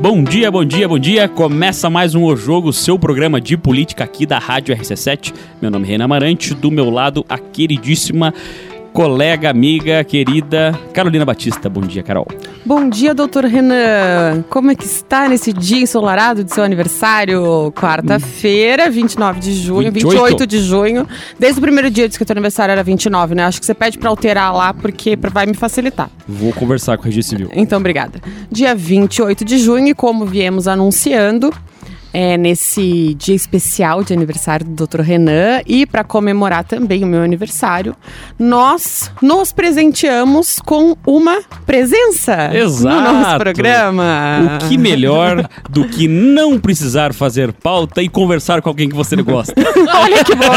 Bom dia, bom dia, bom dia. Começa mais um O Jogo, seu programa de política aqui da Rádio RC7. Meu nome é Renan Amarante, do meu lado a queridíssima colega, amiga, querida Carolina Batista. Bom dia, Carol. Bom dia, doutor Renan. Como é que está nesse dia ensolarado de seu aniversário? Quarta-feira, 29 de junho, 28. 28 de junho. Desde o primeiro dia disse que o teu aniversário era 29, né? Acho que você pede para alterar lá porque vai me facilitar. Vou conversar com o Registro Civil. Então, obrigada. Dia 28 de junho, como viemos anunciando, é, nesse dia especial de aniversário do Dr. Renan e para comemorar também o meu aniversário, nós nos presenteamos com uma presença Exato. no nosso programa. O que melhor do que não precisar fazer pauta e conversar com alguém que você gosta. Olha que bom.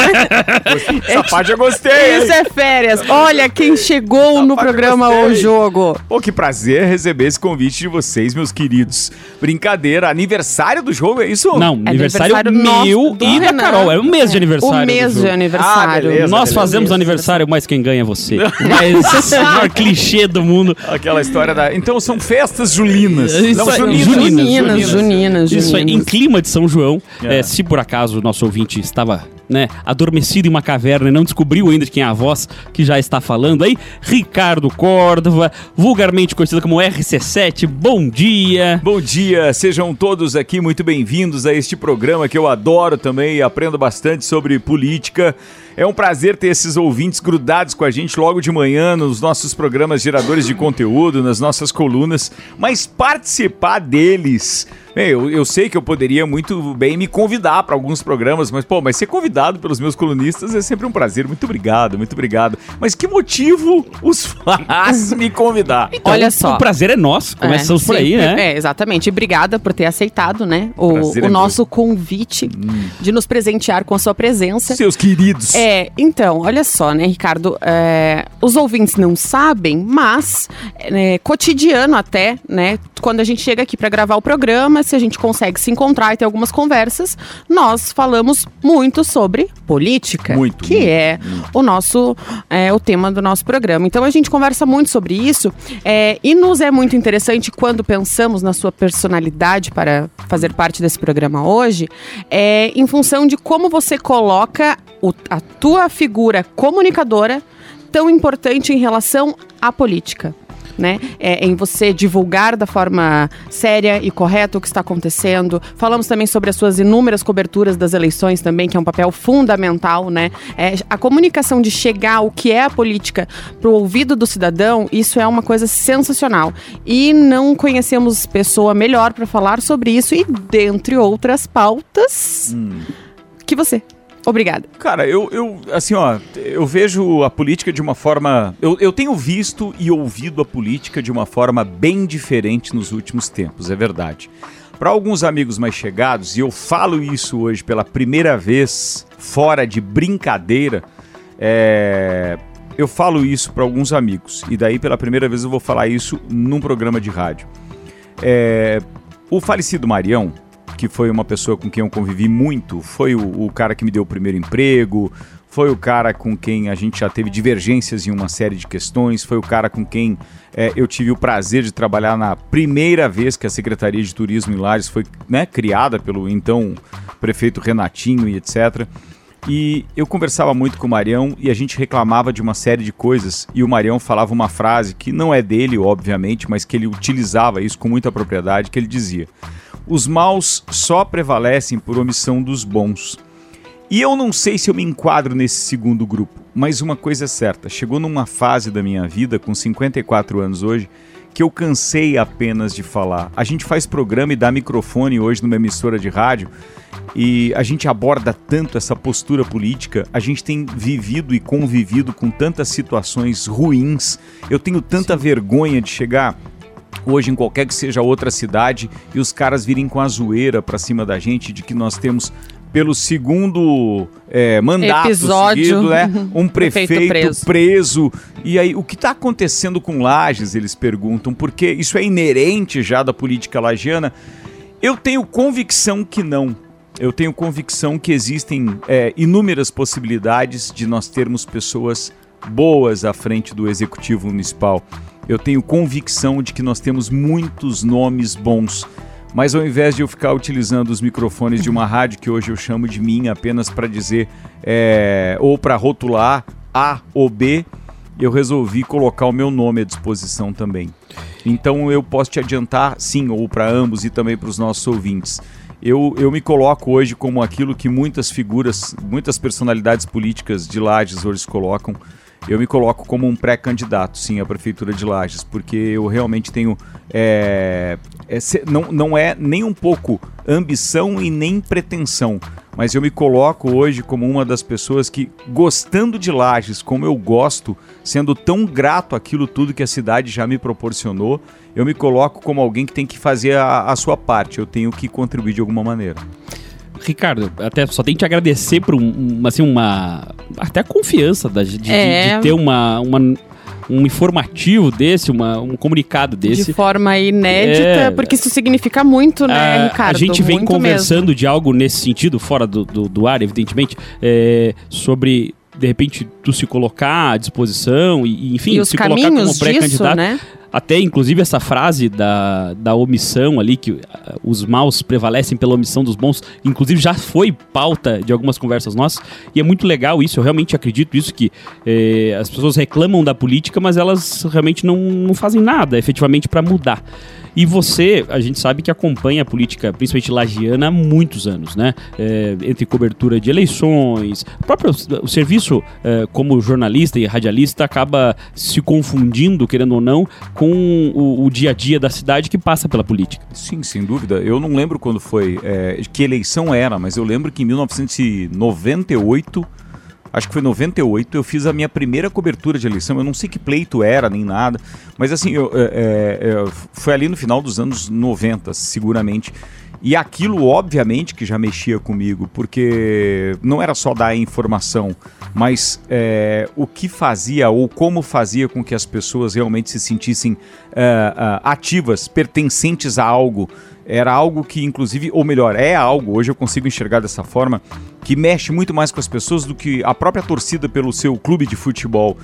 Essa parte eu gostei. Isso é férias. Olha quem chegou Essa no programa O Jogo. Pô, que prazer receber esse convite de vocês, meus queridos. Brincadeira, aniversário do jogo, é isso? Isso? Não, aniversário, aniversário meu e da Carol. É um mês de aniversário. O mês de aniversário. Ah, beleza, Nós beleza, fazemos beleza. aniversário, mas quem ganha é você. Mas o maior clichê do mundo. Aquela história da. Então são festas julinas. Isso Não, juninas. Juninas, juninas, juninas, Isso é em clima de São João. É. É, se por acaso o nosso ouvinte estava né, adormecido em uma caverna e não descobriu ainda de quem é a voz que já está falando aí, Ricardo Córdova, vulgarmente conhecido como RC7, bom dia. Bom dia, sejam todos aqui muito bem-vindos a este programa que eu adoro também e aprendo bastante sobre política. É um prazer ter esses ouvintes grudados com a gente logo de manhã nos nossos programas geradores de conteúdo, nas nossas colunas, mas participar deles eu, eu sei que eu poderia muito bem me convidar para alguns programas, mas, pô, mas ser convidado pelos meus colunistas é sempre um prazer. Muito obrigado, muito obrigado. Mas que motivo os faz me convidar? Então, Olha só. O prazer é nosso. Começamos é, por aí, né? É, exatamente. Obrigada por ter aceitado, né? O, o é nosso meu. convite hum. de nos presentear com a sua presença. Seus queridos. É, então, olha só, né, Ricardo? É, os ouvintes não sabem, mas é, cotidiano até, né? Quando a gente chega aqui para gravar o programa, se a gente consegue se encontrar e ter algumas conversas, nós falamos muito sobre política, muito, que muito, é muito. o nosso é, o tema do nosso programa. Então a gente conversa muito sobre isso é, e nos é muito interessante quando pensamos na sua personalidade para fazer parte desse programa hoje, é, em função de como você coloca o, a tua figura comunicadora tão importante em relação à política né? É, em você divulgar da forma séria e correta o que está acontecendo. Falamos também sobre as suas inúmeras coberturas das eleições também, que é um papel fundamental, né? É, a comunicação de chegar o que é a política para o ouvido do cidadão, isso é uma coisa sensacional. E não conhecemos pessoa melhor para falar sobre isso e dentre outras pautas hum. que você. Obrigada. Cara, eu, eu, assim, ó, eu vejo a política de uma forma. Eu, eu tenho visto e ouvido a política de uma forma bem diferente nos últimos tempos, é verdade. Para alguns amigos mais chegados, e eu falo isso hoje pela primeira vez, fora de brincadeira, é, eu falo isso para alguns amigos, e daí pela primeira vez eu vou falar isso num programa de rádio. É, o falecido Marião, que foi uma pessoa com quem eu convivi muito, foi o, o cara que me deu o primeiro emprego, foi o cara com quem a gente já teve divergências em uma série de questões, foi o cara com quem é, eu tive o prazer de trabalhar na primeira vez que a Secretaria de Turismo em Lages foi né, criada pelo então prefeito Renatinho e etc. E eu conversava muito com o Marião e a gente reclamava de uma série de coisas. E o Marião falava uma frase que não é dele, obviamente, mas que ele utilizava isso com muita propriedade, que ele dizia: os maus só prevalecem por omissão dos bons. E eu não sei se eu me enquadro nesse segundo grupo, mas uma coisa é certa: chegou numa fase da minha vida, com 54 anos hoje, que eu cansei apenas de falar. A gente faz programa e dá microfone hoje numa emissora de rádio e a gente aborda tanto essa postura política, a gente tem vivido e convivido com tantas situações ruins. Eu tenho tanta vergonha de chegar hoje em qualquer que seja outra cidade e os caras virem com a zoeira pra cima da gente de que nós temos pelo segundo é, mandato Episódio, seguido, né? Um prefeito, prefeito preso. preso. E aí, o que está acontecendo com Lages, eles perguntam, porque isso é inerente já da política lagiana. Eu tenho convicção que não. Eu tenho convicção que existem é, inúmeras possibilidades de nós termos pessoas boas à frente do executivo municipal eu tenho convicção de que nós temos muitos nomes bons. mas ao invés de eu ficar utilizando os microfones de uma rádio que hoje eu chamo de minha apenas para dizer é, ou para rotular A ou B, eu resolvi colocar o meu nome à disposição também. Então eu posso te adiantar, sim, ou para ambos e também para os nossos ouvintes. Eu, eu me coloco hoje como aquilo que muitas figuras, muitas personalidades políticas de Lages hoje colocam. Eu me coloco como um pré-candidato, sim, à Prefeitura de Lages, porque eu realmente tenho. É, é, não, não é nem um pouco ambição e nem pretensão, mas eu me coloco hoje como uma das pessoas que, gostando de Lages como eu gosto, sendo tão grato aquilo tudo que a cidade já me proporcionou, eu me coloco como alguém que tem que fazer a, a sua parte, eu tenho que contribuir de alguma maneira. Ricardo, até só tenho que te agradecer por um, assim, uma. Até a confiança da, de, é. de, de, ter uma, uma um informativo desse, uma, um comunicado desse. De forma inédita, é, porque isso significa muito, né, a, Ricardo? A gente vem muito conversando mesmo. de algo nesse sentido, fora do, do, do ar, evidentemente, é, sobre de repente tu se colocar à disposição e, enfim, e se colocar como pré-candidato. Né? Até, inclusive, essa frase da, da omissão ali, que uh, os maus prevalecem pela omissão dos bons, inclusive já foi pauta de algumas conversas nossas, e é muito legal isso, eu realmente acredito isso, que eh, as pessoas reclamam da política, mas elas realmente não, não fazem nada efetivamente para mudar. E você, a gente sabe que acompanha a política, principalmente lagiana, há muitos anos, né? É, entre cobertura de eleições, o próprio o serviço é, como jornalista e radialista acaba se confundindo, querendo ou não, com o, o, dia a dia da cidade que passa pela política. Sim, sem dúvida. Eu não lembro quando foi, é, que eleição era, mas eu lembro que em 1998 acho que foi 98, eu fiz a minha primeira cobertura de eleição. Eu não sei que pleito era, nem nada, mas assim, eu, é, é, é foi ali no final dos anos 90, seguramente. E aquilo, obviamente, que já mexia comigo, porque não era só dar informação, mas é, o que fazia ou como fazia com que as pessoas realmente se sentissem é, é, ativas, pertencentes a algo era algo que, inclusive, ou melhor, é algo, hoje eu consigo enxergar dessa forma, que mexe muito mais com as pessoas do que a própria torcida pelo seu clube de futebol.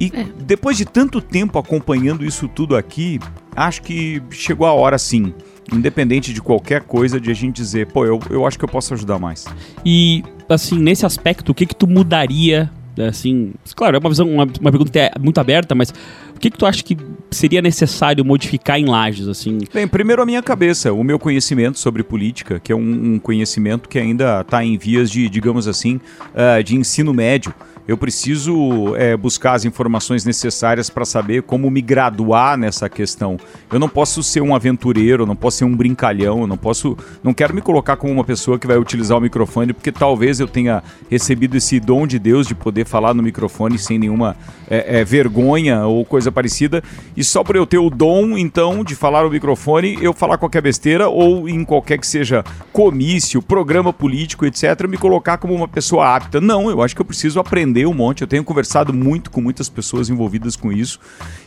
E é. depois de tanto tempo acompanhando isso tudo aqui, acho que chegou a hora sim, independente de qualquer coisa, de a gente dizer, pô, eu, eu acho que eu posso ajudar mais. E, assim, nesse aspecto, o que que tu mudaria assim, claro, é uma visão, uma, uma pergunta muito aberta, mas o que, que tu acha que seria necessário modificar em Lages, assim? Bem, primeiro a minha cabeça, o meu conhecimento sobre política, que é um, um conhecimento que ainda está em vias de, digamos assim, uh, de ensino médio eu preciso é, buscar as informações necessárias para saber como me graduar nessa questão. Eu não posso ser um aventureiro, não posso ser um brincalhão, não posso, não quero me colocar como uma pessoa que vai utilizar o microfone, porque talvez eu tenha recebido esse dom de Deus de poder falar no microfone sem nenhuma é, é, vergonha ou coisa parecida. E só por eu ter o dom, então, de falar no microfone, eu falar qualquer besteira ou em qualquer que seja comício, programa político, etc., me colocar como uma pessoa apta. Não, eu acho que eu preciso aprender aprender um monte. Eu tenho conversado muito com muitas pessoas envolvidas com isso.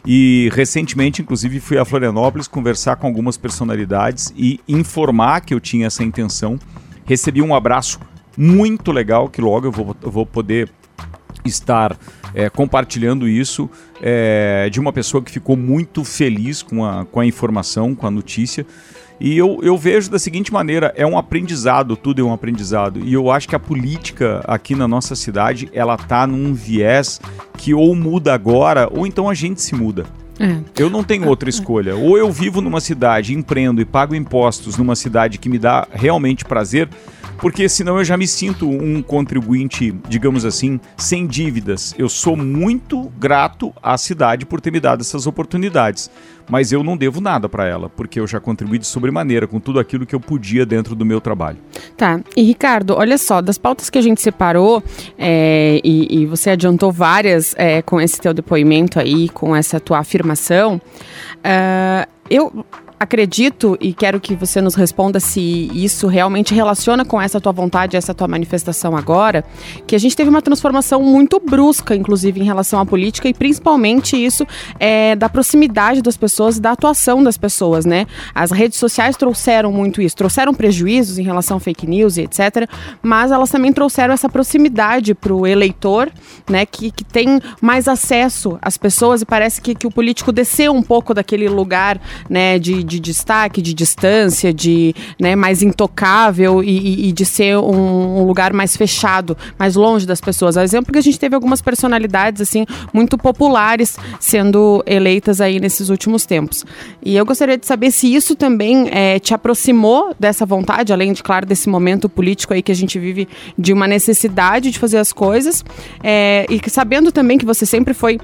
E recentemente, inclusive, fui a Florianópolis conversar com algumas personalidades e informar que eu tinha essa intenção. Recebi um abraço muito legal, que logo eu vou, eu vou poder estar é, compartilhando isso é, de uma pessoa que ficou muito feliz com a, com a informação, com a notícia. E eu, eu vejo da seguinte maneira, é um aprendizado, tudo é um aprendizado. E eu acho que a política aqui na nossa cidade, ela tá num viés que ou muda agora, ou então a gente se muda. É. Eu não tenho outra escolha. Ou eu vivo numa cidade, empreendo e pago impostos numa cidade que me dá realmente prazer, porque senão eu já me sinto um contribuinte, digamos assim, sem dívidas. Eu sou muito grato à cidade por ter me dado essas oportunidades, mas eu não devo nada para ela, porque eu já contribuí de sobremaneira com tudo aquilo que eu podia dentro do meu trabalho. Tá. E Ricardo, olha só, das pautas que a gente separou, é, e, e, você adiantou várias é, com esse teu depoimento aí, com essa tua afirmação, uh, eu acredito e quero que você nos responda se isso realmente relaciona com essa tua vontade, essa tua manifestação agora, que a gente teve uma transformação muito brusca, inclusive em relação à política e principalmente isso é, da proximidade das pessoas e da atuação das pessoas, né? As redes sociais trouxeram muito isso, trouxeram prejuízos em relação a fake news e etc, mas elas também trouxeram essa proximidade para o eleitor, né, que, que tem mais acesso às pessoas e parece que, que o político desceu um pouco daquele lugar, né, de de destaque, de distância, de né, mais intocável e, e de ser um, um, lugar mais fechado, mais longe das pessoas. A exemplo que a gente teve algumas personalidades assim muito populares sendo eleitas aí nesses últimos tempos. E eu gostaria de saber se isso também é, te aproximou dessa vontade, além de claro desse momento político aí que a gente vive de uma necessidade de fazer as coisas, é, e sabendo também que você sempre foi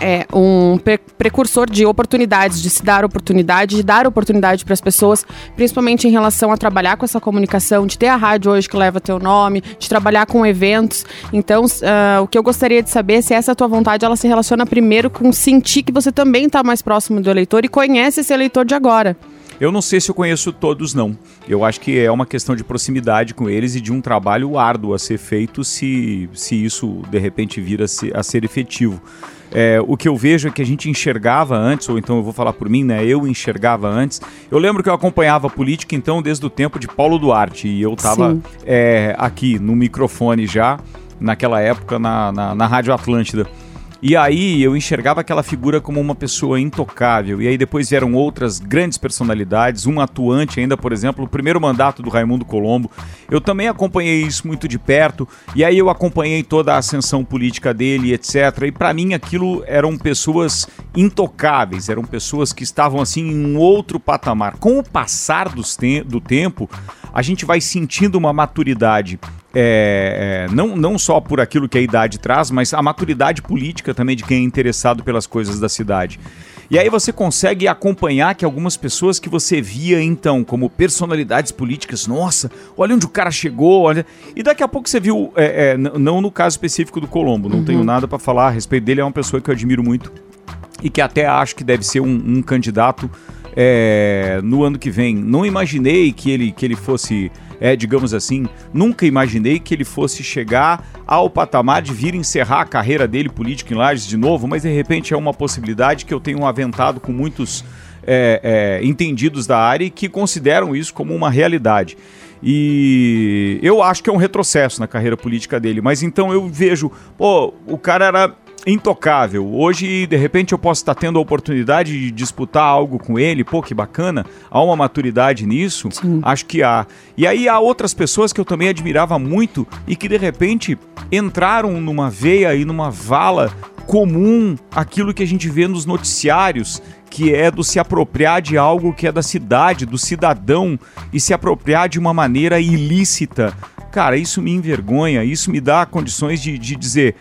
é, um pre precursor de oportunidades, de se dar oportunidade, de dar oportunidade para as pessoas, principalmente em relação a trabalhar com essa comunicação, de ter a rádio hoje que leva teu nome, de trabalhar com eventos. Então, uh, o que eu gostaria de saber é se essa tua vontade ela se relaciona primeiro com sentir que você também está mais próximo do eleitor e conhece esse eleitor de agora. Eu não sei se eu conheço todos, não. Eu acho que é uma questão de proximidade com eles e de um trabalho árduo a ser feito se, se isso de repente vir a ser, a ser efetivo. É, o que eu vejo é que a gente enxergava antes, ou então eu vou falar por mim, né? Eu enxergava antes. Eu lembro que eu acompanhava a política, então, desde o tempo de Paulo Duarte. E eu estava é, aqui no microfone já, naquela época, na, na, na Rádio Atlântida. E aí eu enxergava aquela figura como uma pessoa intocável. E aí depois vieram outras grandes personalidades, um atuante ainda, por exemplo, o primeiro mandato do Raimundo Colombo. Eu também acompanhei isso muito de perto. E aí eu acompanhei toda a ascensão política dele, etc. E para mim aquilo eram pessoas intocáveis, eram pessoas que estavam assim em um outro patamar. Com o passar do tempo, a gente vai sentindo uma maturidade é, é, não, não só por aquilo que a idade traz, mas a maturidade política também de quem é interessado pelas coisas da cidade. E aí você consegue acompanhar que algumas pessoas que você via então como personalidades políticas, nossa, olha onde o cara chegou, olha. E daqui a pouco você viu, é, é não no caso específico do Colombo, não uhum. tenho nada para falar a respeito dele, é uma pessoa que eu admiro muito e que até acho que deve ser um, um candidato é, no ano que vem. Não imaginei que ele, que ele fosse é, digamos assim, nunca imaginei que ele fosse chegar ao patamar de vir encerrar a carreira dele política em Lages de novo, mas de repente é uma possibilidade que eu tenho aventado com muitos é, é, entendidos da área e que consideram isso como uma realidade. E eu acho que é um retrocesso na carreira política dele, mas então eu vejo, pô, o cara era intocável. Hoje, de repente, eu posso estar tendo a oportunidade de disputar algo com ele. Pô, que bacana. Há uma maturidade nisso? Sim. Acho que há. E aí há outras pessoas que eu também admirava muito e que, de repente, entraram numa veia e numa vala comum aquilo que a gente vê nos noticiários, que é do se apropriar de algo que é da cidade, do cidadão, e se apropriar de uma maneira ilícita. Cara, isso me envergonha, isso me dá condições de, de dizer: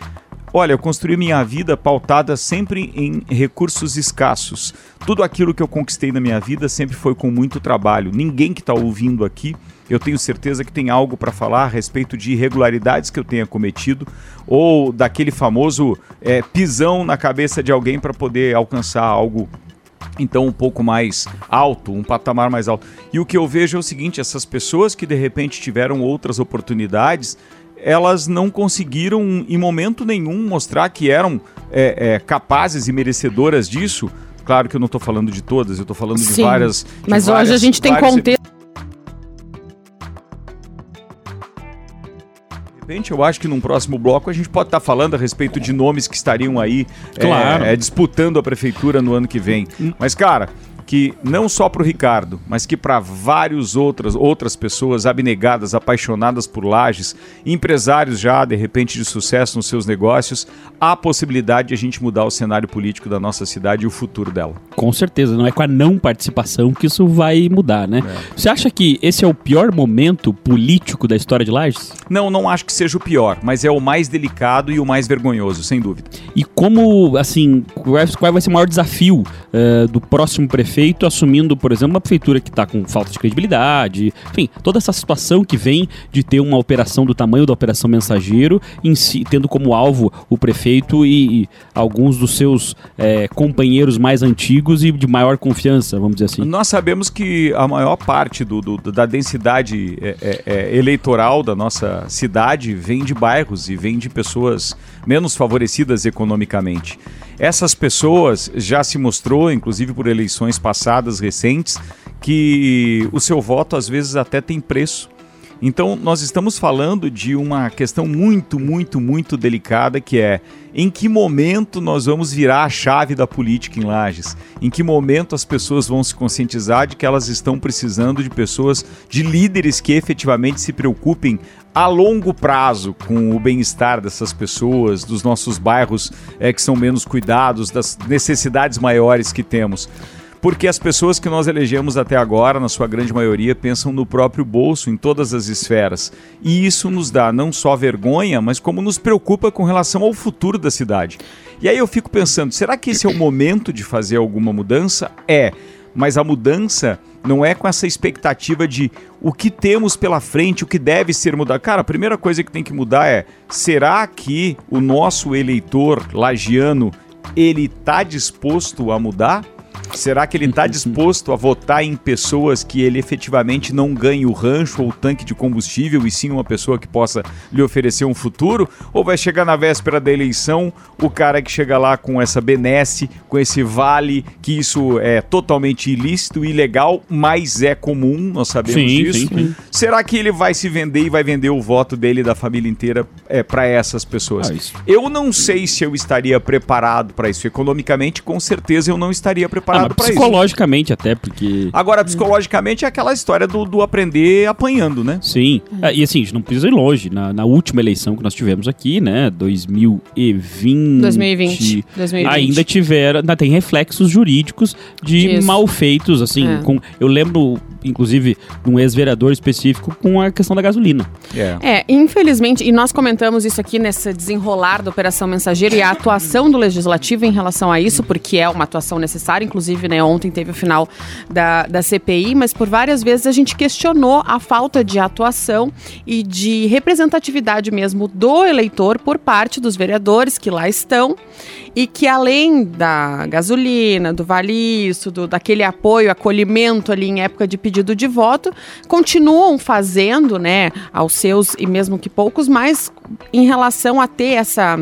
Olha, eu construí minha vida pautada sempre em recursos escassos. Tudo aquilo que eu conquistei na minha vida sempre foi com muito trabalho. Ninguém que está ouvindo aqui, eu tenho certeza que tem algo para falar a respeito de irregularidades que eu tenha cometido ou daquele famoso é, pisão na cabeça de alguém para poder alcançar algo então um pouco mais alto, um patamar mais alto. E o que eu vejo é o seguinte: essas pessoas que de repente tiveram outras oportunidades elas não conseguiram em momento nenhum mostrar que eram é, é, capazes e merecedoras disso. Claro que eu não estou falando de todas, eu estou falando Sim, de várias. De mas várias, hoje a gente tem contexto. De repente, eu acho que num próximo bloco a gente pode estar tá falando a respeito de nomes que estariam aí claro. é, disputando a prefeitura no ano que vem. Hum. Mas, cara, que não só para o Ricardo, mas que para várias outras, outras pessoas abnegadas, apaixonadas por lajes, empresários já de repente de sucesso nos seus negócios, há a possibilidade de a gente mudar o cenário político da nossa cidade e o futuro dela. Com certeza, não é com a não participação que isso vai mudar, né? É. Você acha que esse é o pior momento político da história de Lages? Não, não acho que seja o pior, mas é o mais delicado e o mais vergonhoso, sem dúvida. E como, assim, qual vai ser o maior desafio uh, do próximo prefeito? Prefeito assumindo, por exemplo, uma prefeitura que está com falta de credibilidade, enfim, toda essa situação que vem de ter uma operação do tamanho da Operação Mensageiro, si, tendo como alvo o prefeito e, e alguns dos seus é, companheiros mais antigos e de maior confiança, vamos dizer assim. Nós sabemos que a maior parte do, do da densidade é, é, é eleitoral da nossa cidade vem de bairros e vem de pessoas menos favorecidas economicamente. Essas pessoas já se mostrou, inclusive por eleições passadas recentes, que o seu voto às vezes até tem preço. Então, nós estamos falando de uma questão muito, muito, muito delicada que é em que momento nós vamos virar a chave da política em Lages? Em que momento as pessoas vão se conscientizar de que elas estão precisando de pessoas, de líderes que efetivamente se preocupem a longo prazo com o bem-estar dessas pessoas, dos nossos bairros é, que são menos cuidados, das necessidades maiores que temos? Porque as pessoas que nós elegemos até agora, na sua grande maioria, pensam no próprio bolso em todas as esferas. E isso nos dá não só vergonha, mas como nos preocupa com relação ao futuro da cidade. E aí eu fico pensando, será que esse é o momento de fazer alguma mudança? É, mas a mudança não é com essa expectativa de o que temos pela frente, o que deve ser mudado. Cara, a primeira coisa que tem que mudar é: será que o nosso eleitor lagiano ele está disposto a mudar? Será que ele está disposto a votar em pessoas que ele efetivamente não ganhe o rancho ou o tanque de combustível e sim uma pessoa que possa lhe oferecer um futuro? Ou vai chegar na véspera da eleição o cara que chega lá com essa benesse, com esse vale, que isso é totalmente ilícito, ilegal, mas é comum, nós sabemos sim, disso. Sim, sim. Será que ele vai se vender e vai vender o voto dele e da família inteira é, para essas pessoas? Ah, eu não sei se eu estaria preparado para isso. Economicamente, com certeza eu não estaria preparado preparado ah, para isso. Psicologicamente até, porque... Agora, psicologicamente é aquela história do, do aprender apanhando, né? Sim. É, e assim, a gente não precisa ir longe. Na, na, última eleição que nós tivemos aqui, né, 2020... 2020. 2020. Ainda tiveram... Ainda tem reflexos jurídicos de Isso. malfeitos, assim. É. Com, eu lembro inclusive, de um ex-vereador específico com a questão da gasolina. É. é, infelizmente, e nós comentamos isso aqui nesse desenrolar da Operação Mensageiro e a atuação do Legislativo em relação a isso, porque é uma atuação necessária, inclusive, né, ontem teve o final da, da CPI, mas por várias vezes a gente questionou a falta de atuação e de representatividade mesmo do eleitor por parte dos vereadores que lá estão e que além da gasolina, do valiço, do, daquele apoio, acolhimento ali em época de pedido de voto, continuam fazendo, né, aos seus e mesmo que poucos, mais em relação a ter essa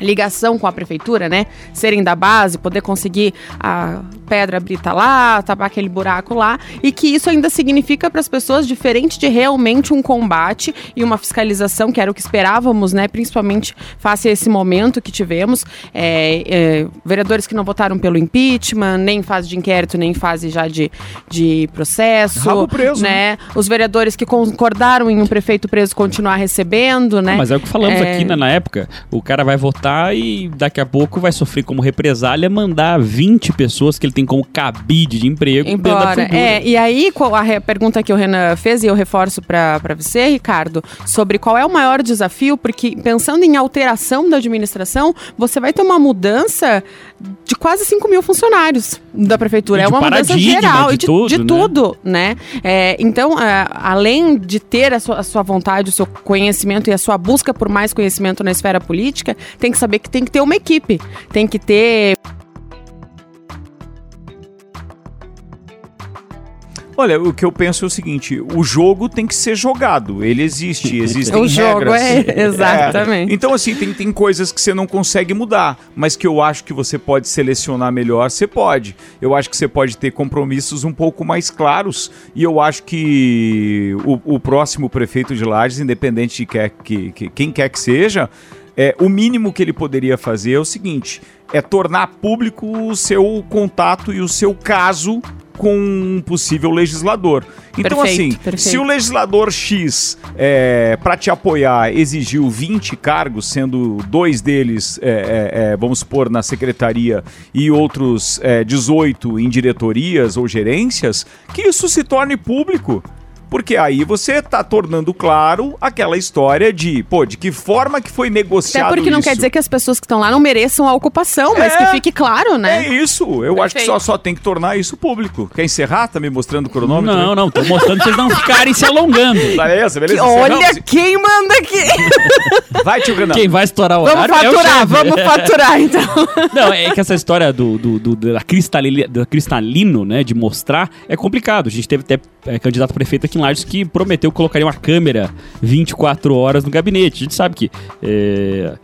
ligação com a prefeitura, né? Serem da base, poder conseguir a pedra brita lá, tapar aquele buraco lá, e que isso ainda significa para as pessoas diferente de realmente um combate e uma fiscalização, que era o que esperávamos, né? Principalmente face a esse momento que tivemos. É, é, vereadores que não votaram pelo impeachment, nem em fase de inquérito, nem em fase já de, de processo. Rabo preso. Né? Os vereadores que concordaram em um prefeito preso continuar recebendo, né? mas é o que falamos é... aqui né, na época. O cara vai votar e daqui a pouco vai sofrer como represália mandar 20 pessoas que ele tem tem como cabide de emprego Embora. É, e aí a pergunta que o Renan fez, e eu reforço para você, Ricardo, sobre qual é o maior desafio, porque pensando em alteração da administração, você vai ter uma mudança de quase 5 mil funcionários da prefeitura. É uma mudança geral de, de tudo, de né? tudo, né? É, então, é, além de ter a sua, a sua vontade, o seu conhecimento e a sua busca por mais conhecimento na esfera política, tem que saber que tem que ter uma equipe, tem que ter Olha, o que eu penso é o seguinte: o jogo tem que ser jogado. Ele existe, existem o jogo É, exatamente. É. Então, assim, tem, tem coisas que você não consegue mudar, mas que eu acho que você pode selecionar melhor, você pode. Eu acho que você pode ter compromissos um pouco mais claros. E eu acho que o, o próximo prefeito de Lages, independente de quer, que, que, quem quer que seja, é, o mínimo que ele poderia fazer é o seguinte: é tornar público o seu contato e o seu caso com um possível legislador. Então, perfeito, assim, perfeito. se o legislador X, é, para te apoiar, exigiu 20 cargos, sendo dois deles, é, é, é, vamos supor, na secretaria e outros 18 é, em diretorias ou gerências, que isso se torne público. Porque aí você está tornando claro aquela história de, pô, de que forma que foi negociado Até porque não quer dizer que as pessoas que estão lá não mereçam a ocupação, mas é, que fique claro, né? É isso. Eu Perfeito. acho que só, só tem que tornar isso público. Quer encerrar? Tá me mostrando o cronômetro? Não, não. Tô mostrando pra vocês não ficarem se alongando. Beleza, beleza. olha quem manda aqui. Vai, tio Renan. Quem vai estourar o vamos horário faturar, é Vamos faturar, então. Não, é que essa história do, do, do da, cristalino, da cristalino, né, de mostrar, é complicado. A gente teve até é, candidato a prefeito aqui Lages que prometeu prometeu colocaria uma câmera 24 horas no gabinete. A gente sabe que é,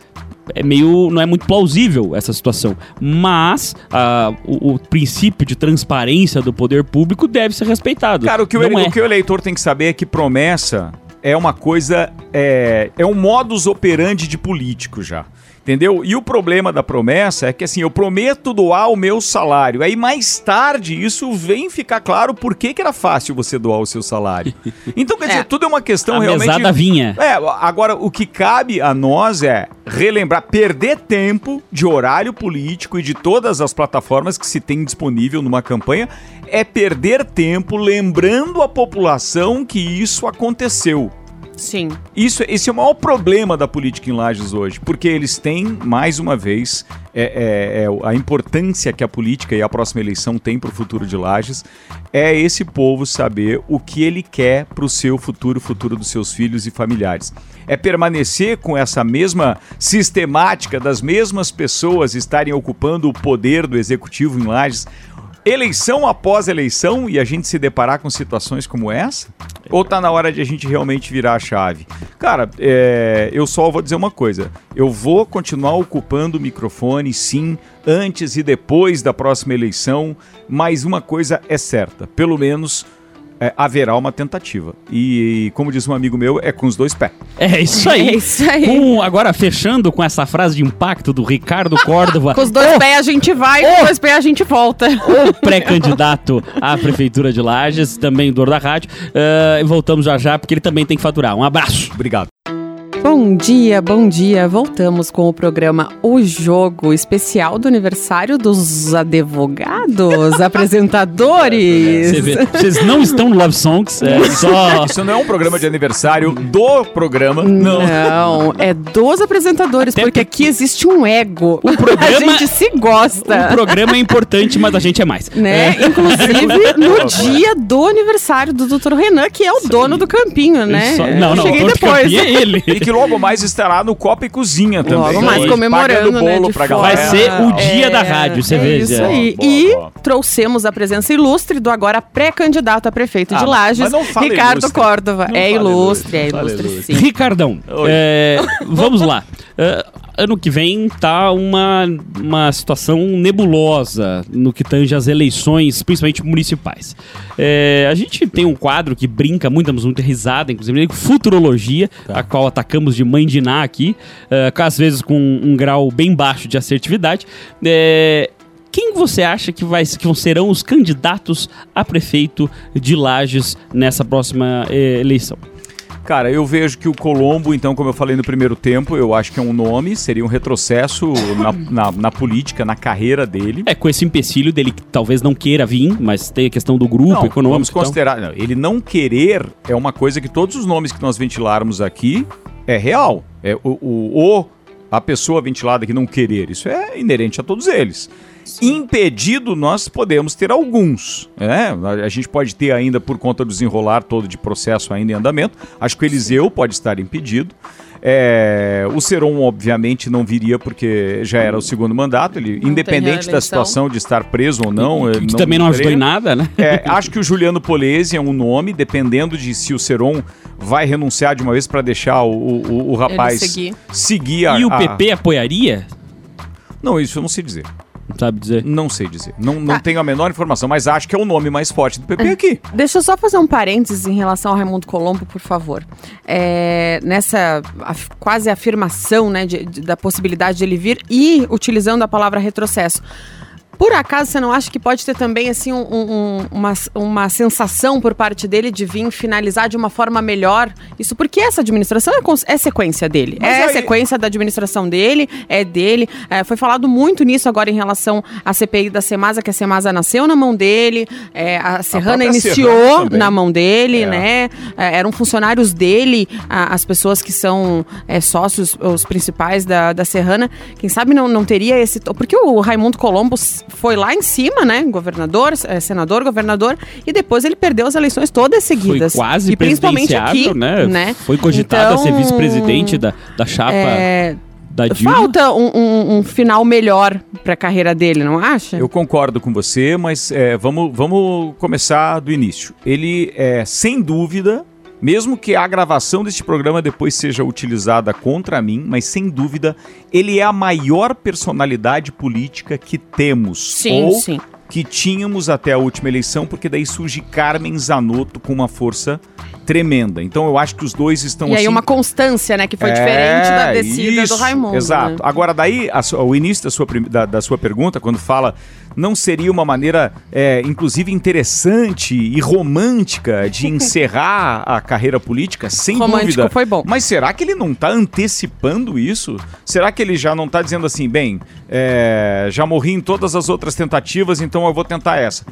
é meio. não é muito plausível essa situação. Mas a, o, o, princípio de transparência do poder público deve ser respeitado. Cara, o que, o, é. o que o eleitor tem que saber é que promessa é uma coisa. É, é um modus operandi de político já. Entendeu? E o problema da promessa é que assim, eu prometo doar o meu salário. Aí mais tarde isso vem ficar claro por que, que era fácil você doar o seu salário. Então, quer dizer, É. tudo é uma questão A realmente. vinha. É, agora o que cabe a nós é relembrar, perder tempo de horário político e de todas as plataformas que se tem disponível numa campanha, é perder tempo lembrando a população que isso aconteceu. Sim. Isso, esse é o maior problema da política em Lages hoje, porque eles têm, mais uma vez, é, é- é a importância que a política e a próxima eleição tem para o futuro de Lages, é esse povo saber o que ele quer para o seu futuro, futuro dos seus filhos e familiares. É permanecer com essa mesma sistemática das mesmas pessoas estarem ocupando o poder do executivo em Lages, eleição após eleição e a gente se deparar com situações como essa? Ou tá na hora de a gente realmente virar a chave? Cara, é, eu só vou dizer uma coisa. Eu vou continuar ocupando o microfone, sim, antes e depois da próxima eleição, mas uma coisa é certa, pelo menos é, haverá uma tentativa. E, como diz um amigo meu, é com os dois pés. É isso aí. É isso aí. Com- agora, fechando com essa frase de impacto do Ricardo Córdova. Com os dois pés a gente vai, com os dois pés a gente volta. o pré-candidato à Prefeitura de Lages, também dono da rádio. E voltamos já já, porque ele também tem que faturar. Um abraço. Obrigado. Bom dia, bom dia. Voltamos com o programa O Jogo, especial do aniversário dos advogados, apresentadores. Você vê, vocês não estão no Love Songs, é só. Isso não é um programa de aniversário do programa, não. Não, é dos apresentadores, Até porque aqui existe um ego. O programa- A gente se O gosta. programa é importante, mas a gente é mais. Né? É. Inclusive no dia do aniversário do Dr. Renan, que é o dono do campinho, né? Só- Não, não, cheguei o dono de depois. campinho é ele. Que logo mais estará no Copa e Cozinha também. Logo mais, Hoje, comemorando, né, bolo de pra fora. Vai galera. ser o dia da rádio, você é veja. Isso aí. Boa, e boa. trouxemos a presença ilustre do agora pré-candidato a prefeito Ah, de Lages, Ricardo ilustre. Córdova. Não é ilustre, ilustre, é ilustre, ilustre. sim. Ricardão, é, vamos lá. É, ano que vem tá uma, uma situação nebulosa no que tange as eleições, principalmente municipais. É, a gente tem um quadro que brinca muito, damos muita risada, inclusive, futurologia, a qual atacamos de mãe de Ná aqui, é, às vezes com um grau bem baixo de assertividade. É, quem você acha que, vai, que serão os candidatos a prefeito de Lages nessa próxima eh, eleição? Cara, eu vejo que o Colombo, então, como eu falei no primeiro tempo, eu acho que é um nome, seria um retrocesso na, na, na política, na carreira dele. É, com esse empecilho dele que talvez não queira vir, mas tem a questão do grupo Não, econômico. vamos considerar. não, ele não querer é uma coisa que todos os nomes que nós ventilarmos aqui é real. É o, o, o- a pessoa ventilada que não querer. Isso é inerente a todos eles. Impedido, nós podemos ter alguns. né? A gente pode ter ainda, por conta do desenrolar todo de processo ainda em andamento. Acho que o Eliseu pode estar impedido. É, o Seron, obviamente, não viria porque já era o segundo mandato. Ele, tem independente da situação de estar preso ou não. Que ele também não ajudou em nada, né? É, acho que o Juliano Polese é um nome, dependendo de se o Seron vai renunciar de uma vez para deixar o, o, o rapaz seguir. seguir a, E o a- PP apoiaria? Não, isso eu não sei dizer. Não sabe dizer. Não sei dizer. Não, não Ah. tenho a menor informação, mas acho que é o nome mais forte do PP aqui. Deixa eu só fazer um parênteses em relação ao Raimundo Colombo, por favor. É, nessa af- quase afirmação né, de- de- da possibilidade de ele vir e utilizando a palavra retrocesso. Por acaso você não acha que pode ter também assim um- um- uma, uma sensação por parte dele de vir finalizar de uma forma melhor? Isso porque essa administração é, é sequência dele. Mas é aí- sequência da administração dele, é dele. É, foi falado muito nisso agora em relação à CPI da Semasa, que a Semasa nasceu na mão dele, é, a Serrana própria iniciou Serrana na mão dele, É. né? É, eram funcionários dele, a- as pessoas que são é, sócios, os principais da, da Serrana. Quem sabe não, não teria esse. Porque o Raimundo Colombo foi lá em cima, né? Governador, é, senador, governador, e depois ele perdeu as eleições todas Foi seguidas. quase e principalmente aqui, presidenciável, né? Foi cogitado a ser Então, vice-presidente da, da chapa É, da Dilma. falta um, um- um final melhor pra carreira dele, não acha? Eu concordo com você, mas é, vamos, vamos começar do início. Ele é, sem dúvida, mesmo que a gravação deste programa depois seja utilizada contra mim, mas sem dúvida, ele é a maior personalidade política que temos. Sim, ou sim. que tínhamos até a última eleição, porque daí surge Carmen Zanotto com uma força tremenda. Então eu acho que os dois estão E aí assim, uma constância, né? Que foi É, diferente da descida isso, do Raimundo. Exato. né? Agora, daí, a o início da sua, da, da sua pergunta, quando fala não seria uma maneira, é, inclusive, interessante e romântica de encerrar a carreira política, sem Romântico dúvida. foi bom. Mas será que ele não está antecipando isso? Será que ele já não está dizendo assim, bem, é, já morri em todas as outras tentativas, então eu vou tentar essa?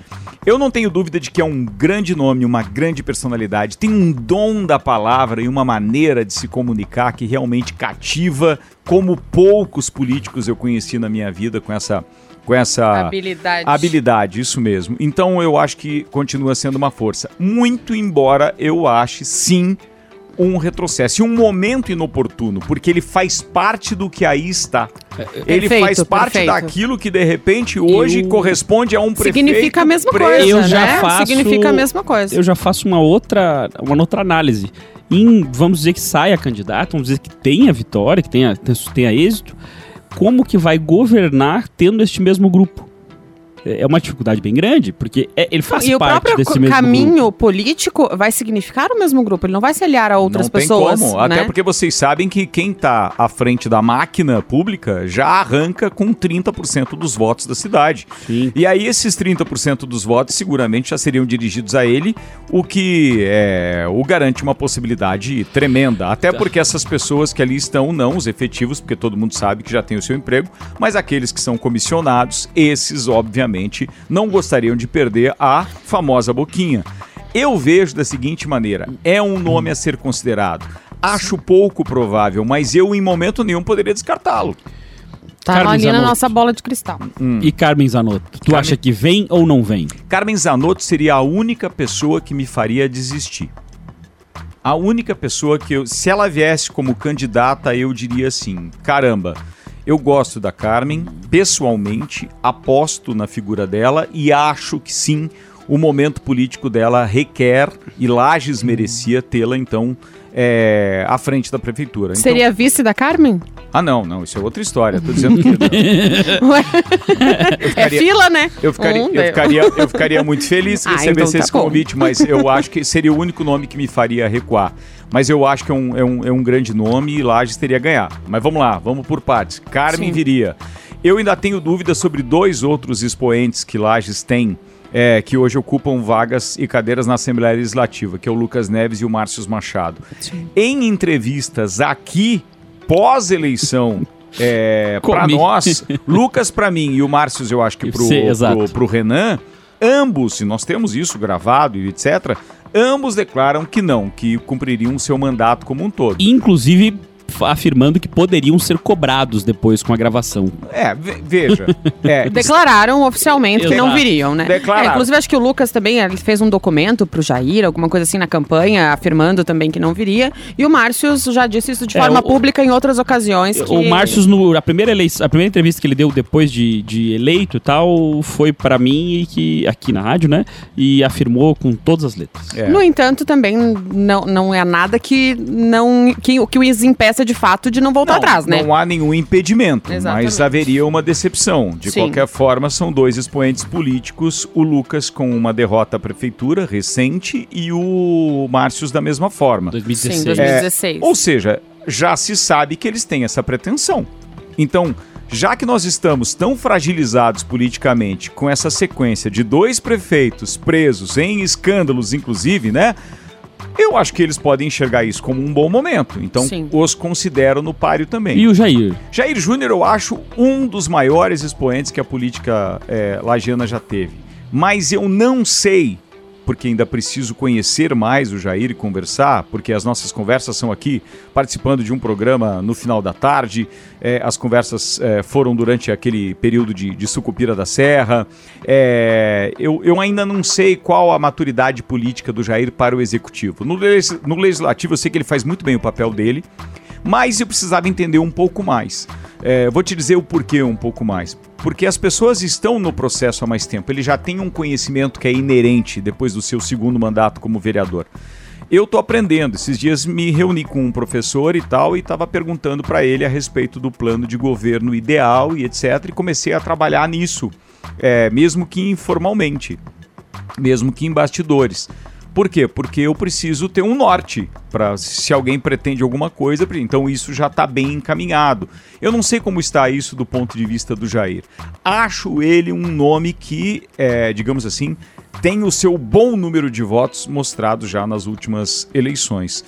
Eu não tenho dúvida de que é um grande nome, uma grande personalidade, tem um dom da palavra e uma maneira de se comunicar que realmente cativa, como poucos políticos eu conheci na minha vida com essa com essa Habilidade. habilidade, isso mesmo. Então eu acho que continua sendo uma força. Muito embora eu ache sim um retrocesso e um momento inoportuno, porque ele faz parte do que aí está. ele Perfeito, faz parte perfeito. daquilo que de repente hoje Eu- corresponde a um prefeito. Significa a mesma preso. coisa, Eu já né? faço- Significa a mesma coisa. Eu já faço uma outra, uma outra análise. Em, vamos dizer que saia candidato, vamos dizer que tenha vitória, que tenha, tenha êxito, como que vai governar tendo este mesmo grupo? É uma dificuldade bem grande, porque é- ele faz e o parte próprio desse mesmo caminho grupo. político vai significar o mesmo grupo. Ele não vai se aliar a outras não tem pessoas. como, né? até porque vocês sabem que quem está à frente da máquina pública já arranca com 30% dos votos da cidade. Sim. E aí esses 30% dos votos seguramente já seriam dirigidos a ele, o que é, o garante uma possibilidade tremenda. Até Tá. porque essas pessoas que ali estão, não os efetivos, porque todo mundo sabe que já tem o seu emprego, mas aqueles que são comissionados, esses obviamente não gostariam de perder a famosa boquinha. Eu vejo da seguinte maneira: é um nome a ser considerado. Acho pouco provável, mas eu em momento nenhum poderia descartá-lo. Tá Carmen ali na nossa bola de cristal. E Carmen Zanotto, tu acha que vem ou não vem? Carmen Zanotto seria a única pessoa que me faria desistir. A única pessoa que eu, se ela viesse como candidata, eu diria assim: caramba, eu gosto da Carmen, pessoalmente, aposto na figura dela e acho que sim, o momento político dela requer e Lages merecia tê-la então é, à frente da prefeitura. Então- Seria vice da Carmen? ah, não, não, isso é outra história. Tô dizendo que é ficaria- fila, né? Eu ficaria, Um, eu, ficaria, eu ficaria muito feliz se Ah, recebesse então tá esse bom. convite, mas eu acho que seria o único nome que me faria recuar. Mas eu acho que é um, é um, é um grande nome e Lages teria ganhar. Mas vamos lá, vamos por partes. Carmen Sim. viria. Eu ainda tenho dúvidas sobre dois outros expoentes que Lages tem, é, que hoje ocupam vagas e cadeiras na Assembleia Legislativa, que é o Lucas Neves e o Márcio Machado. Em entrevistas aqui, pós-eleição, é, para nós, Lucas para mim e o Márcio, eu acho que pro, Sim, pro, pro Renan, ambos, e nós temos isso gravado e etc., ambos declaram que não, que cumpririam o seu mandato como um todo. Inclusive afirmando que poderiam ser cobrados depois com a gravação. É, ve- veja. É, Declararam oficialmente que não viriam, né? Declararam. É, inclusive, acho que o Lucas também ele fez um documento pro Jair, alguma coisa assim na campanha, afirmando também que não viria. E o Márcio já disse isso de É, forma o- pública em outras ocasiões. que- O Márcio, no, a, primeira eleição, a primeira entrevista que ele deu depois de, de eleito e tal, foi pra mim e que, aqui na rádio, né? E afirmou com todas as letras. é. No entanto, também não, não é nada que não que, que o os impeça de fato de não voltar não, atrás, né? não há nenhum impedimento, Exatamente. mas haveria uma decepção. De Sim. qualquer forma, são dois expoentes políticos, o Lucas com uma derrota à prefeitura recente e o Márcio da mesma forma. 2016. Sim, 2016. Ou seja, já se sabe que eles têm essa pretensão. Então, já que nós estamos tão fragilizados politicamente com essa sequência de dois prefeitos presos em escândalos, inclusive, né? Eu acho que eles podem enxergar isso como um bom momento. Então, Sim. os considero no páreo também. E o Jair? Jair Júnior, eu acho um dos maiores expoentes que a política é, lagiana já teve. Mas eu não sei, porque ainda preciso conhecer mais o Jair e conversar, porque as nossas conversas são aqui participando de um programa no final da tarde. é, as conversas é, foram durante aquele período de, de Sucupira da Serra. É, eu, eu ainda não sei qual a maturidade política do Jair para o executivo. No, no legislativo, eu sei que ele faz muito bem o papel dele mas eu precisava entender um pouco mais. É, vou te dizer o porquê um pouco mais. Porque as pessoas estão no processo há mais tempo, ele já tem um conhecimento que é inerente depois do seu segundo mandato como vereador. Eu tô aprendendo. Esses dias me reuni com um professor e tal e estava perguntando para ele a respeito do plano de governo ideal e etc. E comecei a trabalhar nisso, é, mesmo que informalmente, mesmo que em bastidores. Por quê? Porque eu preciso ter um norte para se alguém pretende alguma coisa, então isso já está bem encaminhado. Eu não sei como está isso do ponto de vista do Jair. Acho ele um nome que, é, digamos assim, tem o seu bom número de votos mostrado já nas últimas eleições.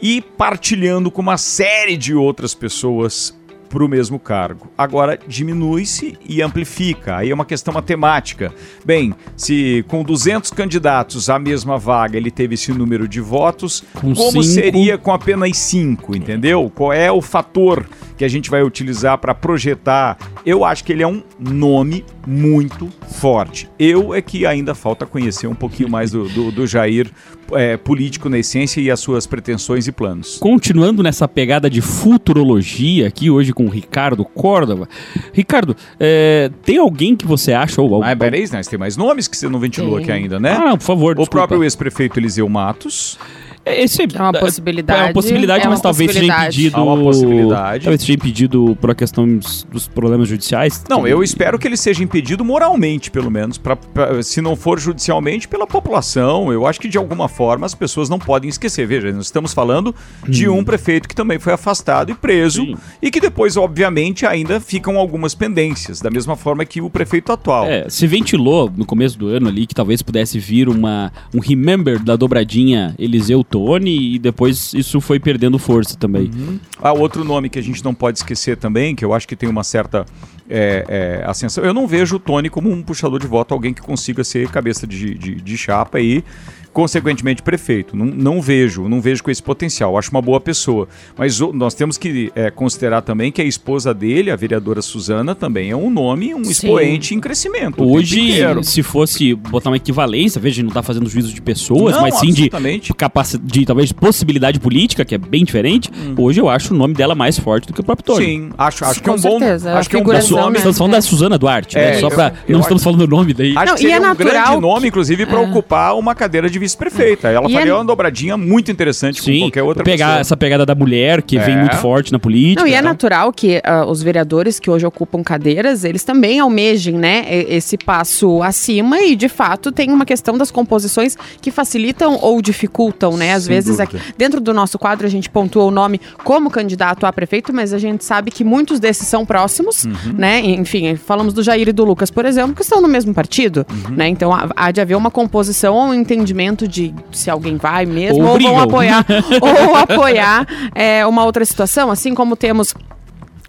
E partilhando com uma série de outras pessoas para o mesmo cargo. Agora diminui-se e amplifica. Aí é uma questão matemática. Bem, se com 200 candidatos à mesma vaga ele teve esse número de votos, com como cinco... seria com apenas 5, entendeu? Qual é o fator que a gente vai utilizar para projetar? Eu acho que ele é um nome muito forte. Eu é que ainda falta conhecer um pouquinho mais do, do, do Jair é, político na essência e as suas pretensões e planos. Continuando nessa pegada de futurologia aqui hoje com o Ricardo Córdova. Ricardo, é, tem alguém que você acha... Ou, ah, peraí, né? tem mais nomes que você não ventilou tem. aqui ainda, né? Ah, não, por favor, O desculpa. próprio ex-prefeito Eliseu Matos. Esse, é uma possibilidade. É uma possibilidade, é mas talvez seja impedido. É uma possibilidade. Talvez seja impedido por a questão dos problemas judiciais. Não, eu espero que ele seja impedido moralmente, pelo menos. Pra, pra, se não for judicialmente, pela população. Eu acho que de alguma forma as pessoas não podem esquecer. Veja, nós estamos falando hum. de um prefeito que também foi afastado e preso. Sim. E que depois, obviamente, ainda ficam algumas pendências. Da mesma forma que o prefeito atual. É, se ventilou no começo do ano ali que talvez pudesse vir uma, um remember da dobradinha Eliseu Tony e depois isso foi perdendo força também. Uhum. Ah, outro nome que a gente não pode esquecer também, que eu acho que tem uma certa é, é, ascensão. Eu não vejo o Tony como um puxador de voto, alguém que consiga ser cabeça de, de, de chapa aí consequentemente prefeito. Não, não, vejo, não vejo com esse potencial. Acho uma boa pessoa. Mas o, nós temos que é, considerar também que a esposa dele, a vereadora Suzana, também é um nome, um Sim. expoente em crescimento. Hoje, se fosse botar uma equivalência, veja, a gente não está fazendo juízo de pessoas, não, mas sim de capacidade, de talvez possibilidade política, que é bem diferente. Hum. Hoje eu acho o nome dela mais forte do que o próprio Tony. Sim, acho, acho que é um bom. Acho que é um bom nome. Estamos falando da Suzana Duarte, né? é, né? Só eu não estamos falando o nome daí. Acho não, que seria é um grande nome, inclusive, para é. ocupar uma cadeira de vice-prefeita. Ela e faria é... uma dobradinha muito interessante Sim, com qualquer outra pegar pessoa. essa pegada da mulher, que é. vem muito forte na política. Não, e é natural que uh, os vereadores que hoje ocupam cadeiras, eles também almejem, né, esse passo acima e, de fato, tem uma questão das composições que facilitam ou dificultam, né? Às Sem vezes, aqui, dentro do nosso quadro, a gente pontua o nome como candidato a prefeito, mas a gente sabe que muitos desses são próximos, uhum. né? Enfim, falamos do Jair e do Lucas, por exemplo, que estão no mesmo partido, uhum. né? Então, há de haver uma composição ou um entendimento de se alguém vai mesmo, ou, ou vão apoiar, ou apoiar é, uma outra situação, assim como temos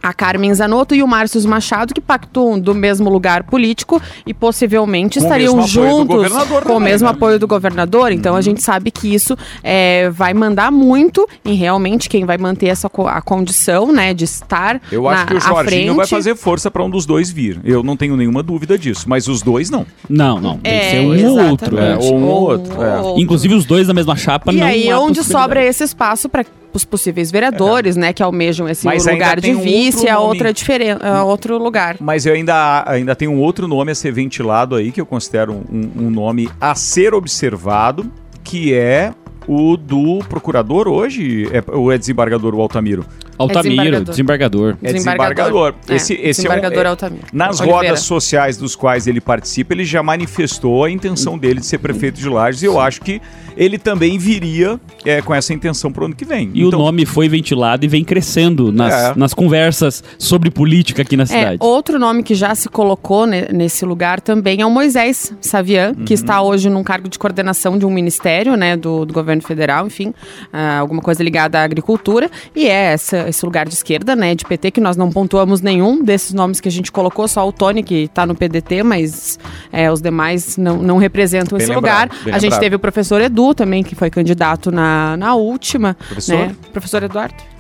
a Carmen Zanotto e o Márcio Machado, que pactuam do mesmo lugar político e possivelmente com estariam juntos com o mesmo né? apoio do governador. Então uhum. a gente sabe que isso é, vai mandar muito em realmente quem vai manter essa a condição né, de estar. Eu acho na, que o Jorginho vai fazer força para um dos dois vir. Eu não tenho nenhuma dúvida disso. Mas os dois não. Não, não. Tem é, que ser um ou outro. É, ou um ou outro. É. Inclusive os dois na mesma chapa e não. E aí, onde sobra esse espaço para os possíveis vereadores, é. né, que almejam esse Mas lugar de vice, é outra diferença, é outro lugar. Mas eu ainda, ainda tenho um outro nome a ser ventilado aí, que eu considero um, um nome a ser observado, que é o do procurador hoje, é, ou é desembargador o Altamiro? Altamiro, é desembargador. É desembargador. É, esse, esse desembargador é, um, é Altamiro. Nas Oliveira. rodas sociais dos quais ele participa, ele já manifestou a intenção dele de ser prefeito de Lages e eu acho que ele também viria é, com essa intenção para o ano que vem. E então, o nome foi ventilado e vem crescendo nas, é. nas conversas sobre política aqui na é, cidade. É, outro nome que já se colocou ne, nesse lugar também é o Moisés Savian, uhum. que está hoje num cargo de coordenação de um ministério né, do, do governo federal, enfim, uh, alguma coisa ligada à agricultura, e é essa, esse lugar de esquerda, né, de PT, que nós não pontuamos nenhum desses nomes que a gente colocou, só o Tony, que está no PDT, mas é, os demais não, não representam bem esse lembrado, lugar. A gente teve o professor Edu, Edu também, que foi candidato na, na última. Professor? Né? Professor Eduardo.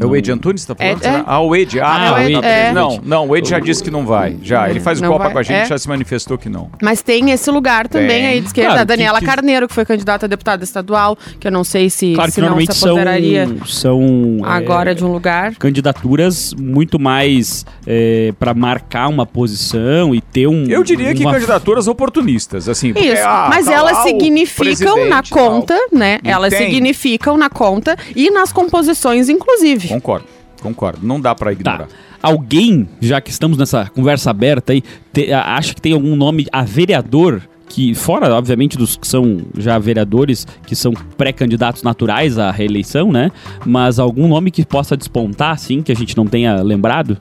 É o Ed Antunes está falando? É, é. Ah, o Ed. Ah, ah não, Ed, é. não, não, o Ed já disse que não vai. Já, ele faz o Copa vai. com a gente, é. já se manifestou que não. Mas tem esse lugar também aí de esquerda. Claro, a Daniela que, que... Carneiro, que foi candidata a deputada estadual, que eu não sei se, claro se não se apoderaria são, são agora é, de um lugar. Candidaturas muito mais é, para marcar uma posição e ter um. Eu diria uma... que candidaturas oportunistas, assim. Porque, Isso, ah, mas tá elas significam na conta, né? Elas tem. significam na conta e nas composições, inclusive. Concordo. Concordo, não dá para ignorar. Tá. Alguém, já que estamos nessa conversa aberta aí, te, acha que tem algum nome a vereador que, fora, obviamente, dos que são já vereadores, que são pré-candidatos naturais à reeleição, né? Mas algum nome que possa despontar, assim, que a gente não tenha lembrado?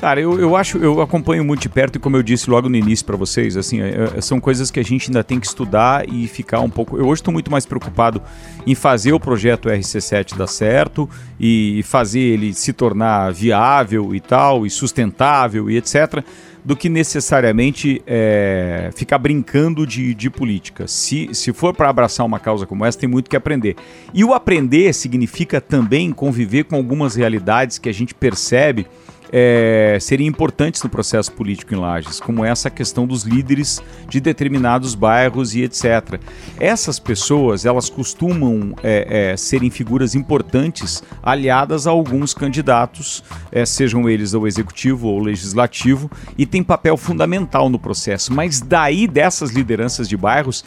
Cara, eu, eu acho, eu acompanho muito de perto e como eu disse logo no início para vocês, assim, é, é, são coisas que a gente ainda tem que estudar e ficar um pouco. Eu hoje estou muito mais preocupado em fazer o projeto RC7 dar certo e fazer ele se tornar viável e tal, e sustentável e etc do que necessariamente é, ficar brincando de, de política. Se, se for para abraçar uma causa como essa, tem muito que aprender. E o aprender significa também conviver com algumas realidades que a gente percebe é, seriam importantes no processo político em Lages, como essa questão dos líderes de determinados bairros e etc. Essas pessoas, elas costumam é, é, serem figuras importantes aliadas a alguns candidatos, é, sejam eles ao executivo ou legislativo, e tem papel fundamental no processo. Mas daí dessas lideranças de bairros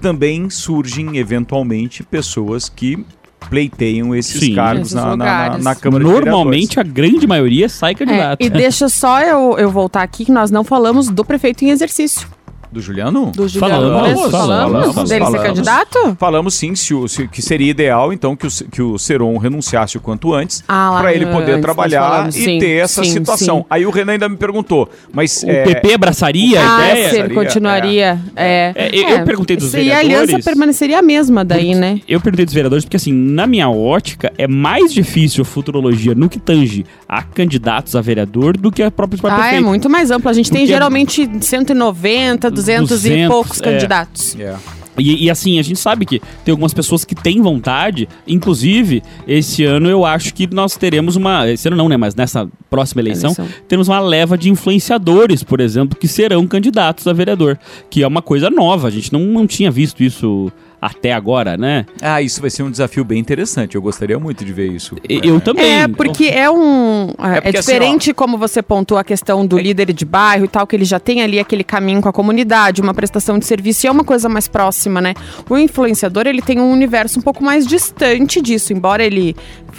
também surgem eventualmente pessoas que pleiteiam esses Sim. cargos na, na, na, na, Câmara Normalmente a grande maioria sai candidato. É, e deixa só eu, eu voltar aqui que nós não falamos do prefeito em exercício. Do Juliano? Do Juliano. Falamos, falamos, falamos, falamos dele falamos, ser candidato? Falamos sim, se, o, se, que seria ideal então que o, que o Seron renunciasse o quanto antes ah, para ele poder trabalhar e sim, ter essa sim, situação. Sim. Aí o Renan ainda me perguntou, mas o é... PP abraçaria a ah, ideia? Se ele continuaria. É. É. é eu perguntei dos vereadores. E a aliança permaneceria a mesma daí, né? Eu perguntei dos vereadores porque assim, na minha ótica é mais difícil a futurologia no que tange a candidatos a vereador do que a própria Ah, é muito mais ampla. A gente tem geralmente 190, 200, 200 e poucos é. candidatos. Yeah. E, e, assim, a gente sabe que tem algumas pessoas que têm vontade. Inclusive, esse ano eu acho que nós teremos uma. Esse ano não, né? Mas nessa próxima eleição, eleição. teremos uma leva de influenciadores, por exemplo, que serão candidatos a vereador. Que é uma coisa nova. A gente não, não tinha visto isso até agora, né? Ah, isso vai ser um desafio bem interessante. Eu gostaria muito de ver isso. Eu é. também. É, porque é um. É, é porque, é diferente assim, como você pontuou a questão do é... líder de bairro e tal, que ele já tem ali aquele caminho com a comunidade, uma prestação de serviço e é uma coisa mais próxima, né? O influenciador, ele tem um universo um pouco mais distante disso, embora ele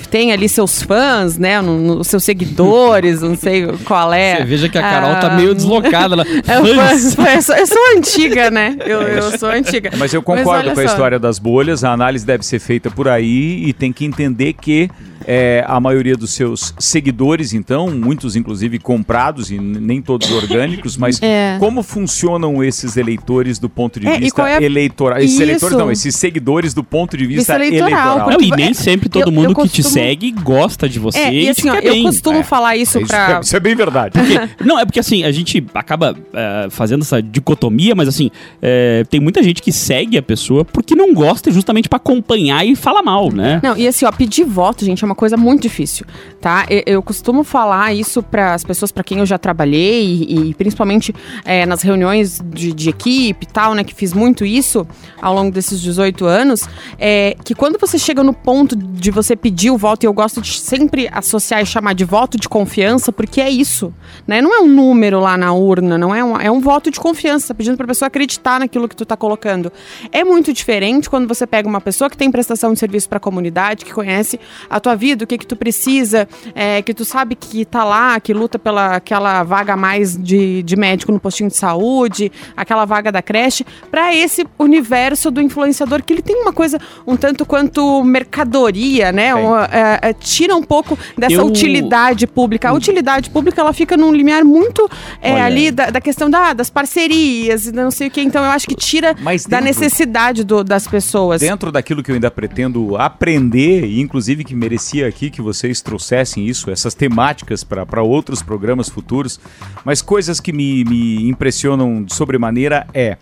tenha ali seus fãs, né? No, no, seus seguidores, não sei qual é. Você veja que a Carol ah, tá meio deslocada. Ela... Eu, eu, sou, eu, sou, antiga, né? Eu, eu sou antiga. Mas eu concordo Mas com a história das bolhas, a análise deve ser feita por aí e tem que entender que é, a maioria dos seus seguidores, então, muitos inclusive comprados e nem todos orgânicos, mas é. como funcionam esses eleitores do ponto de é, vista é eleitoral? Esses Isso. eleitores não, esses seguidores do ponto de vista eleitoral. eleitoral. Não, e nem sempre todo eu, mundo eu que costumo... te segue gosta de você. É, e, assim, ó, eu costumo é. falar isso, isso pra. Isso é bem verdade. Porque, não, é porque assim, a gente acaba uh, fazendo essa dicotomia, mas assim, uh, tem muita gente que segue a pessoa porque não gosta justamente para acompanhar e falar mal, né? Não, e assim, ó, pedir voto, gente, é uma coisa muito difícil, tá? Eu, eu costumo falar isso para as pessoas para quem eu já trabalhei e, e principalmente é, nas reuniões de, de, equipe e tal, né? Que fiz muito isso ao longo desses 18 anos, é que quando você chega no ponto de você pedir o voto, e eu gosto de sempre associar e chamar de voto de confiança, porque é isso, né? Não é um número lá na urna, não é um, é um voto de confiança, tá pedindo para pessoa acreditar naquilo que tu tá colocando. É muito diferente quando você pega uma pessoa que tem prestação de serviço para a comunidade, que conhece a tua vida, o que que tu precisa, é, que tu sabe que tá lá, que luta pela aquela vaga mais de, de médico no postinho de saúde, aquela vaga da creche, para esse universo do influenciador que ele tem uma coisa um tanto quanto mercadoria, né? é, é, tira um pouco dessa Eu... utilidade pública. A utilidade pública ela fica num limiar muito é, ali da, da, questão da, das parcerias e não sei o que. Então eu acho que tira dentro, da necessidade do, das pessoas. Dentro daquilo que eu ainda pretendo aprender, e inclusive que merecia aqui que vocês trouxessem isso, essas temáticas para outros programas futuros, mas coisas que me, me impressionam de sobremaneira é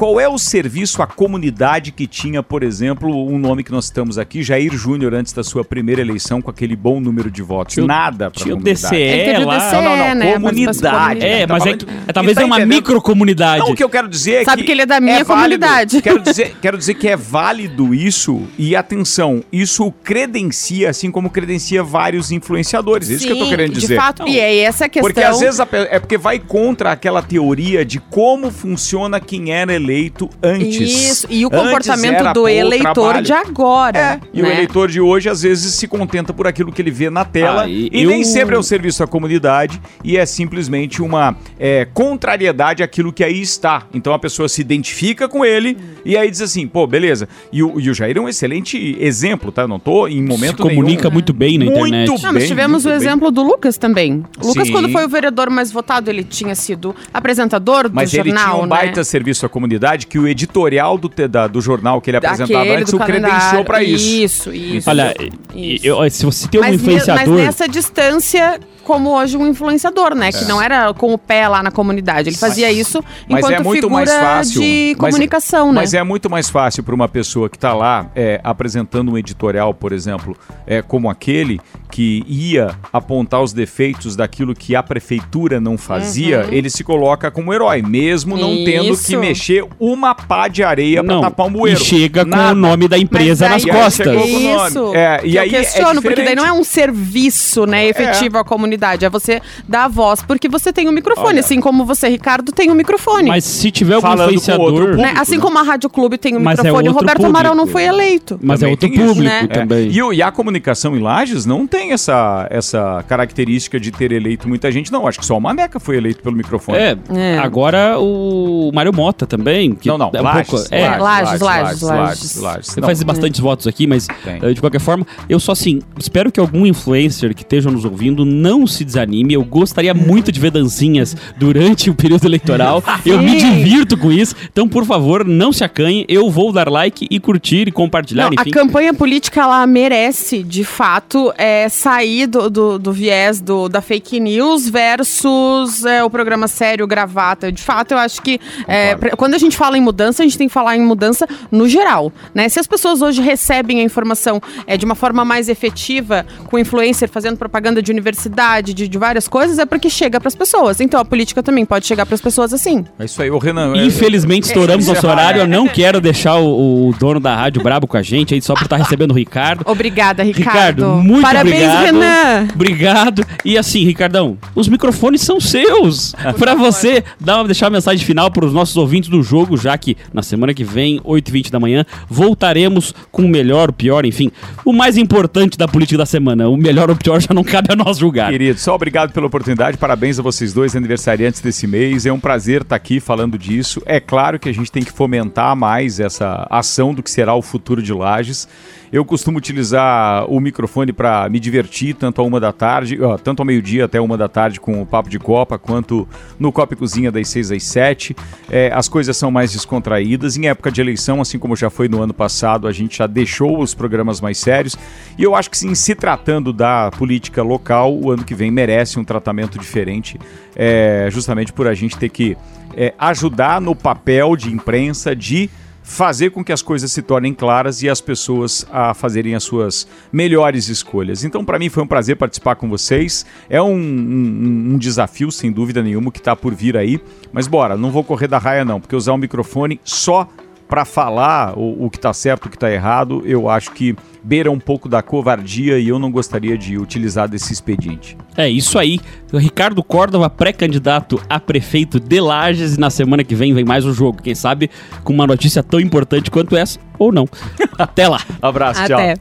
qual é o serviço à comunidade que tinha, por exemplo, um nome que nós estamos aqui, Jair Júnior, antes da sua primeira eleição, com aquele bom número de votos? Tinha, Nada para a comunidade. Tinha o DCE lá. DCE, não, não, não. Né? Comunidade. É, mas é, é, talvez tá é uma microcomunidade. Não, o que eu quero dizer é Sabe que, que ele é da minha é comunidade. Quero dizer, quero dizer que é válido isso e, atenção, isso credencia, assim como credencia vários influenciadores. É isso que eu tô querendo dizer. de fato. Não. E é essa a questão. Porque às vezes a, é porque vai contra aquela teoria de como funciona quem era eleito eleito antes. Isso, e o Antes comportamento do eleitor trabalho. de agora. É, e o né? eleitor de hoje às vezes se contenta por aquilo que ele vê na tela Ah, e e, eu- nem sempre é o serviço à comunidade e é simplesmente uma é, contrariedade àquilo que aí está. Então a pessoa se identifica com ele e aí diz assim, pô, beleza. E o, e o Jair é um excelente exemplo, tá? Não tô em Se momento comunica nenhum... muito bem na Muito internet. Não, mas bem, tivemos o muito bem. exemplo do Lucas também. O Lucas, Sim. quando foi o vereador mais votado, ele tinha sido apresentador do Mas ele jornal, tinha um né? baita serviço à comunidade que o editorial do, da- do jornal que ele apresentava Daquele antes do o credenciou pra isso. Isso, isso. Olha, Isso. eu- se você tem um mas, ne- influenciador. mas nessa distância, como hoje um influenciador, né? Que não era com o pé lá na comunidade. Ele fazia Mas- isso mas enquanto é muito figura mais fácil. de Mas- comunicação, né? Mas é muito mais fácil para uma pessoa que está lá é, apresentando um editorial, por exemplo, é, como aquele que ia apontar os defeitos daquilo que a prefeitura não fazia, ele se coloca como herói, mesmo não tendo Uhum. Isso. que mexer uma pá de areia para tapar um e bueiro. chega com Nada. o nome da empresa Mas nas costas. Com. Isso. É, e que aí eu é questiono, porque daí não é um serviço, né, efetivo à comunidade. É você dar voz, porque você tem um microfone. Olha. assim como você, Ricardo, tem um microfone. Mas se tiver algum Falando com influenciador. outro público. né? Assim né? como a Rádio Clube tem um Mas é microfone, o outro Roberto Amaral não público. foi eleito. Mas é Também outro tem isso, público né? É, também. E, e a comunicação em Lages não tem essa, essa característica de ter eleito muita gente, não. Acho que só o Maneca foi eleito pelo microfone. É, É. agora o Mário Mota também. Que não, não, é um Lages, pouco, é, Lages, Lages, Lages, Lages. Lages. Você Não, faz bastantes votos aqui, mas Tem. eh, de qualquer forma, eu só assim, espero que algum influencer que esteja nos ouvindo não se desanime. Eu gostaria muito de ver dancinhas durante o período eleitoral. eu me divirto com isso. Então, por favor, não se acanhe. Eu vou dar like e curtir e compartilhar, Não, a campanha política ela merece, de fato, é, sair do, do, do viés do, da fake news versus é, o programa sério, gravata. De fato, eu acho que é, pra- quando a gente fala em mudança, a gente tem que falar em mudança no geral. Né? Se as pessoas hoje recebem a informação é, de uma forma mais efetiva, com influencer fazendo propaganda de universidade, de, de várias coisas, é porque chega para as pessoas. Então a política também pode chegar para as pessoas assim. É isso aí, o Renan. é- Infelizmente, estouramos é, nosso é, horário. Eu não quero deixar o, o dono da rádio brabo com a gente aí só por estar recebendo o Ricardo. Obrigada, Ricardo. Ricardo, muito Parabéns, obrigado. Renan. Obrigado. E assim, Ricardão, os microfones são seus. Pra você dar uma, deixar a mensagem final para os nossos ouvintes do jogo, já que na semana que vem, 8h20 da manhã, voltaremos com o melhor, o pior, enfim, o mais importante da política da semana. O melhor ou o pior já não cabe a nós julgar. Querido, só obrigado pela oportunidade, parabéns a vocês dois, aniversariantes desse mês. É um prazer estar aqui falando disso. É claro que a gente tem que fomentar mais essa ação do que será o futuro de Lages. Eu costumo utilizar o microfone para me divertir, tanto a uma da tarde, ó, tanto ao meio-dia até uma da tarde com o Papo de Copa, quanto no Copa e Cozinha das 6 às 7. É, as coisas são mais descontraídas. Em época de eleição, assim como já foi no ano passado, a gente já deixou os programas mais sérios. E eu acho que, sim, se tratando da política local, o ano que vem merece um tratamento diferente, é, justamente por a gente ter que é, ajudar no papel de imprensa de fazer com que as coisas se tornem claras e as pessoas a fazerem as suas melhores escolhas. Então, para mim, foi um prazer participar com vocês. É um, um- um desafio, sem dúvida nenhuma, que está por vir aí. Mas bora, não vou correr da raia, não, porque usar o microfone só para falar o, o que está certo, o que está errado, eu acho que beira um pouco da covardia e eu não gostaria de utilizar desse expediente. É isso aí. O Ricardo Córdova, pré-candidato a prefeito de Lages, e na semana que vem vem mais um jogo. Quem sabe com uma notícia tão importante quanto essa, ou não. Até lá. Abraço, tchau. Até.